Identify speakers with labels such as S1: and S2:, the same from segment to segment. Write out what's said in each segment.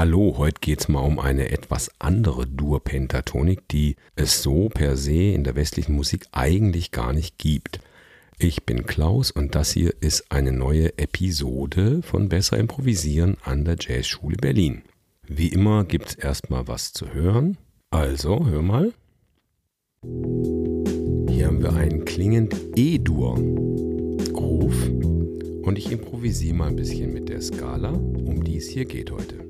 S1: Hallo, heute geht's mal um eine etwas andere Dur-Pentatonik, die es so per se in der westlichen Musik eigentlich gar nicht gibt. Ich bin Klaus und das hier ist eine neue Episode von Besser Improvisieren an der Jazzschule Berlin. Wie immer gibt's erstmal was zu hören. Also, hör mal. Hier haben wir einen klingend E-Dur Groove und ich improvisiere mal ein bisschen mit der Skala, um die es hier geht heute.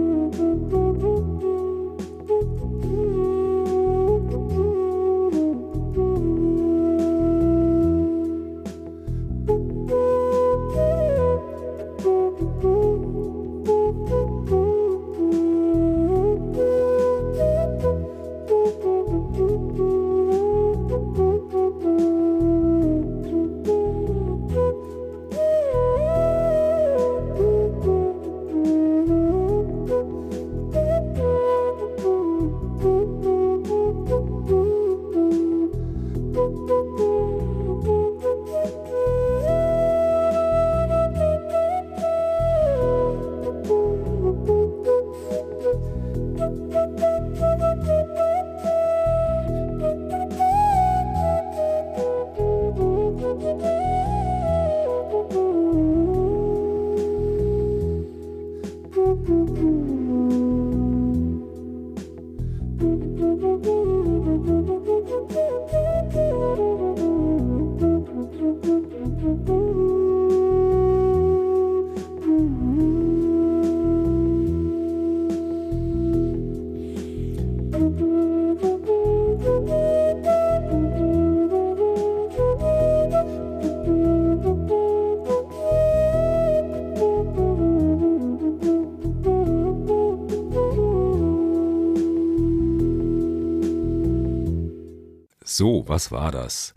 S1: So, was war das?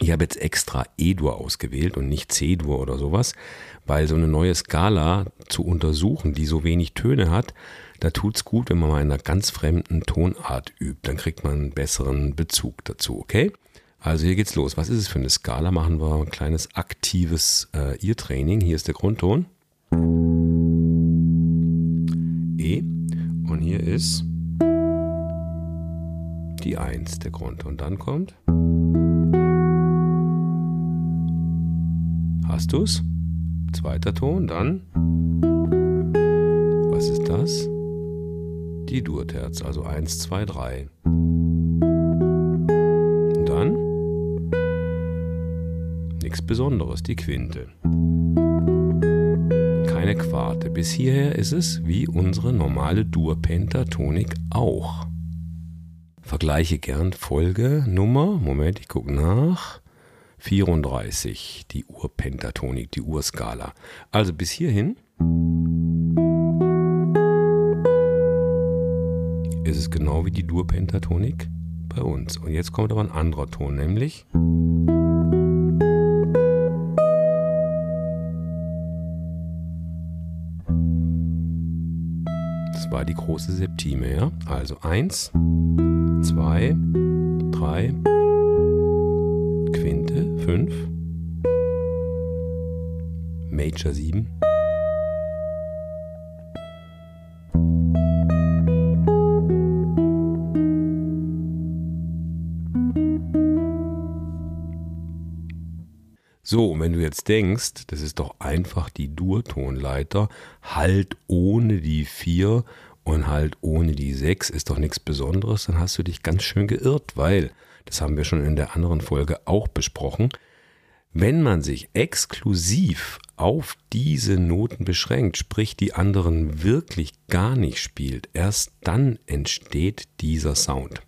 S1: Ich habe jetzt extra E-Dur ausgewählt und nicht C-Dur oder sowas, weil so eine neue Skala zu untersuchen, die so wenig Töne hat, da tut es gut, wenn man mal in einer ganz fremden Tonart übt. Dann kriegt man einen besseren Bezug dazu, okay? Also hier geht's los. Was ist es für eine Skala? Machen wir ein kleines aktives äh, Ear-Training. Hier ist der Grundton. E. Und hier ist die 1, der Grund. Und dann kommt. Hast du's? Zweiter Ton, dann. Was ist das? Die Durterz, also 1, 2, 3. Und dann? Nichts Besonderes, die Quinte. Keine Quarte. Bis hierher ist es wie unsere normale Dur-Pentatonik auch. Vergleiche gern Folge Nummer, Moment, ich gucke nach, 34, die Urpentatonik, die Urskala. Also bis hierhin ist es genau wie die Durpentatonik bei uns. Und jetzt kommt aber ein anderer Ton, nämlich war die große Septime, ja? Also eins zwei, drei, Quinte, fünf, Major sieben. So, und wenn du jetzt denkst, das ist doch einfach die Durtonleiter, halt ohne die vier und halt ohne die 6 ist doch nichts Besonderes, dann hast du dich ganz schön geirrt, weil, das haben wir schon in der anderen Folge auch besprochen, wenn man sich exklusiv auf diese Noten beschränkt, sprich die anderen wirklich gar nicht spielt, erst dann entsteht dieser Sound.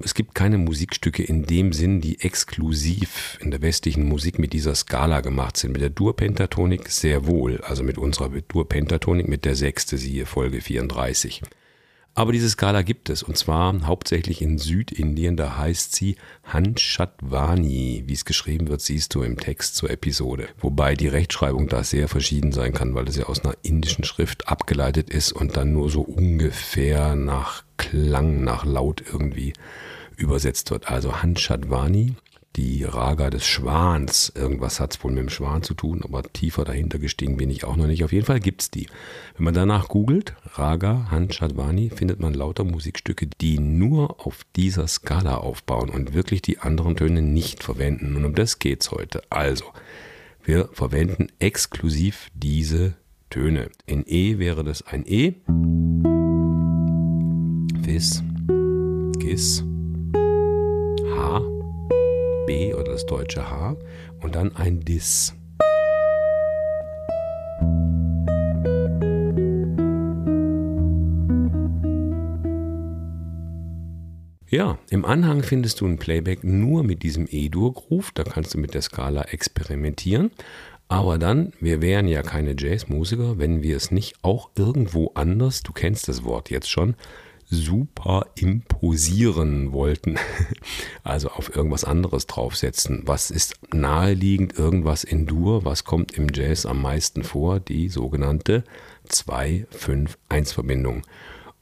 S1: Es gibt keine Musikstücke in dem Sinn, die exklusiv in der westlichen Musik mit dieser Skala gemacht sind. Mit der Dur-Pentatonik sehr wohl, also mit unserer Dur-Pentatonik mit der sechste, siehe Folge 34. Aber diese Skala gibt es und zwar hauptsächlich in Südindien. Da heißt sie Hanshatvani. Wie es geschrieben wird, siehst du im Text zur Episode. Wobei die Rechtschreibung da sehr verschieden sein kann, weil es ja aus einer indischen Schrift abgeleitet ist und dann nur so ungefähr nach Klang, nach Laut irgendwie übersetzt wird. Also Hanshatvani die Raga des Schwans. Irgendwas hat es wohl mit dem Schwan zu tun, aber tiefer dahinter gestiegen bin ich auch noch nicht. Auf jeden Fall gibt es die. Wenn man danach googelt, Raga Hanchadvani, findet man lauter Musikstücke, die nur auf dieser Skala aufbauen und wirklich die anderen Töne nicht verwenden. Und um das geht es heute. Also, wir verwenden exklusiv diese Töne. In E wäre das ein E. Fis, Gis, H, B oder das deutsche H und dann ein Dis. Ja, im Anhang findest du ein Playback nur mit diesem E-Dur-Groove. Da kannst du mit der Skala experimentieren. Aber dann, wir wären ja keine Jazzmusiker, wenn wir es nicht auch irgendwo anders, du kennst das Wort jetzt schon, super imposieren wollten. Also auf irgendwas anderes draufsetzen. Was ist naheliegend? Irgendwas in Dur? Was kommt im Jazz am meisten vor? Die sogenannte 2-5-1-Verbindung.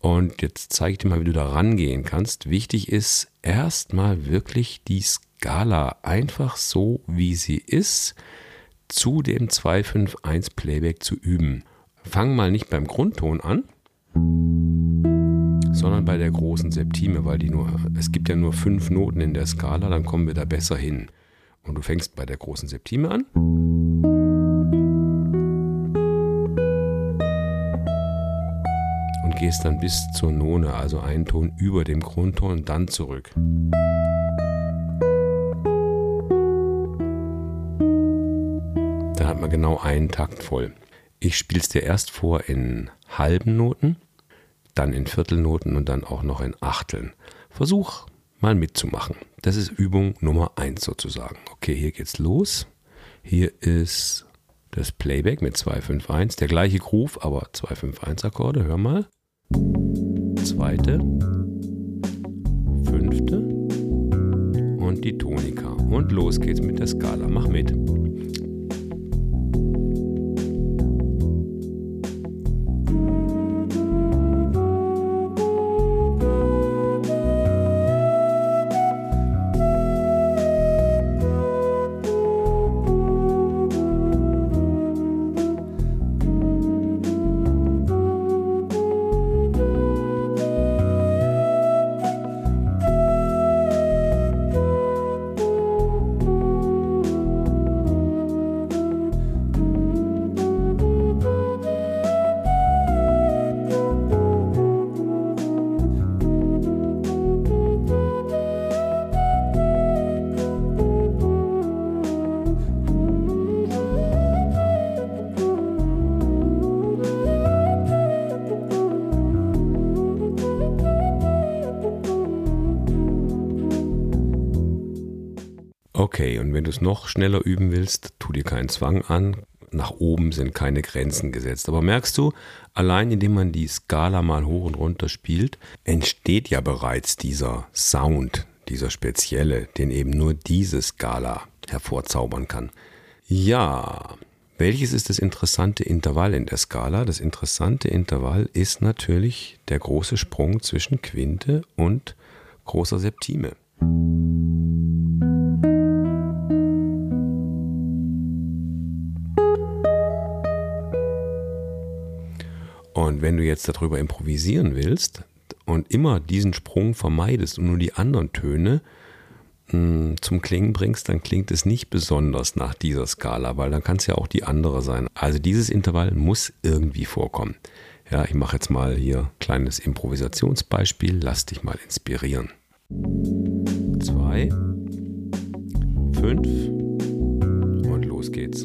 S1: Und jetzt zeige ich dir mal, wie du da rangehen kannst. Wichtig ist erstmal wirklich die Skala einfach so, wie sie ist, zu dem 2-5-1 Playback zu üben. Fang mal nicht beim Grundton an sondern bei der großen Septime, weil die nur, es gibt ja nur fünf Noten in der Skala, dann kommen wir da besser hin. Und du fängst bei der großen Septime an. Und gehst dann bis zur None, also einen Ton über dem Grundton und dann zurück. Dann hat man genau einen Takt voll. Ich spiele es dir erst vor in halben Noten dann in Viertelnoten und dann auch noch in Achteln. Versuch mal mitzumachen. Das ist Übung Nummer 1 sozusagen. Okay, hier geht's los. Hier ist das Playback mit 251, der gleiche Groove, aber 251 Akkorde. Hör mal. Zweite, fünfte und die Tonika. Und los geht's mit der Skala. Mach mit. Okay, und wenn du es noch schneller üben willst, tu dir keinen Zwang an. Nach oben sind keine Grenzen gesetzt. Aber merkst du, allein indem man die Skala mal hoch und runter spielt, entsteht ja bereits dieser Sound, dieser spezielle, den eben nur diese Skala hervorzaubern kann. Ja, welches ist das interessante Intervall in der Skala? Das interessante Intervall ist natürlich der große Sprung zwischen Quinte und großer Septime. Und wenn du jetzt darüber improvisieren willst und immer diesen Sprung vermeidest und nur die anderen Töne mh, hm, zum Klingen bringst, dann klingt es nicht besonders nach dieser Skala, weil dann kann es ja auch die andere sein. Also dieses Intervall muss irgendwie vorkommen. Ja, ich mache jetzt mal hier ein kleines Improvisationsbeispiel. Lass dich mal inspirieren. Zwei, fünf und los geht's.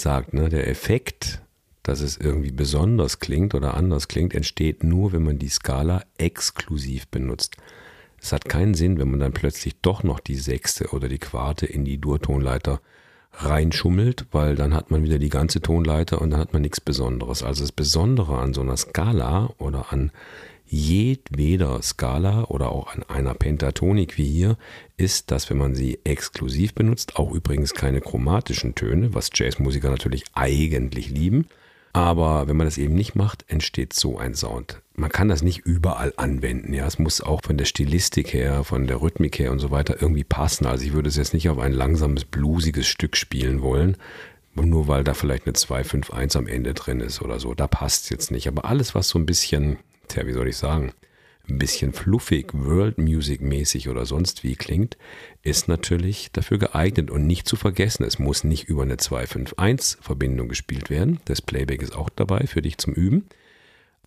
S1: Gesagt, ne, der Effekt, dass es irgendwie besonders klingt oder anders klingt, entsteht nur, wenn man die Skala exklusiv benutzt. Es hat keinen Sinn, wenn man dann plötzlich doch noch die sechste oder die Quarte in die Durtonleiter reinschummelt, weil dann hat man wieder die ganze Tonleiter und dann hat man nichts Besonderes. Also das Besondere an so einer Skala oder an jedweder Skala oder auch an einer Pentatonik wie hier ist, dass wenn man sie exklusiv benutzt, auch übrigens keine chromatischen Töne, was Jazzmusiker natürlich eigentlich lieben, aber wenn man das eben nicht macht, entsteht so ein Sound. Man kann das nicht überall anwenden. Ja, es muss auch von der Stilistik her, von der Rhythmik her und so weiter irgendwie passen. Also ich würde es jetzt nicht auf ein langsames, bluesiges Stück spielen wollen, nur weil da vielleicht eine 251 am Ende drin ist oder so. Da passt es jetzt nicht. Aber alles, was so ein bisschen tja, wie soll ich sagen, ein bisschen fluffig, World Music mäßig oder sonst wie klingt, ist natürlich dafür geeignet und nicht zu vergessen. Es muss nicht über eine 251 Verbindung gespielt werden. Das Playback ist auch dabei für dich zum Üben.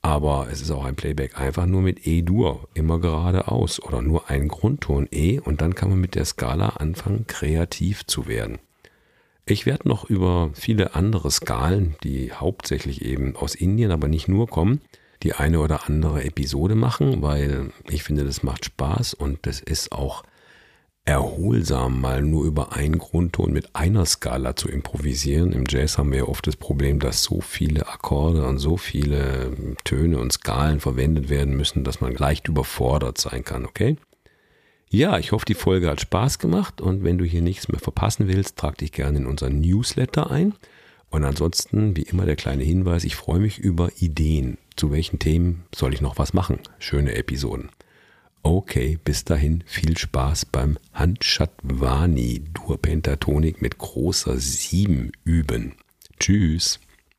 S1: Aber es ist auch ein Playback einfach nur mit E-Dur, immer geradeaus oder nur ein Grundton E und dann kann man mit der Skala anfangen, kreativ zu werden. Ich werde noch über viele andere Skalen, die hauptsächlich eben aus Indien, aber nicht nur kommen, die eine oder andere Episode machen, weil ich finde, das macht Spaß und das ist auch erholsam, mal nur über einen Grundton mit einer Skala zu improvisieren. Im Jazz haben wir ja oft das Problem, dass so viele Akkorde und so viele Töne und Skalen verwendet werden müssen, dass man leicht überfordert sein kann, okay? Ja, ich hoffe, die Folge hat Spaß gemacht und wenn du hier nichts mehr verpassen willst, trag dich gerne in unseren Newsletter ein. Und ansonsten, wie immer, der kleine Hinweis, ich freue mich über Ideen. Zu welchen Themen soll ich noch was machen? Schöne Episoden. Okay, bis dahin viel Spaß beim Handschatvani Dur Pentatonik mit großer 7 üben. Tschüss.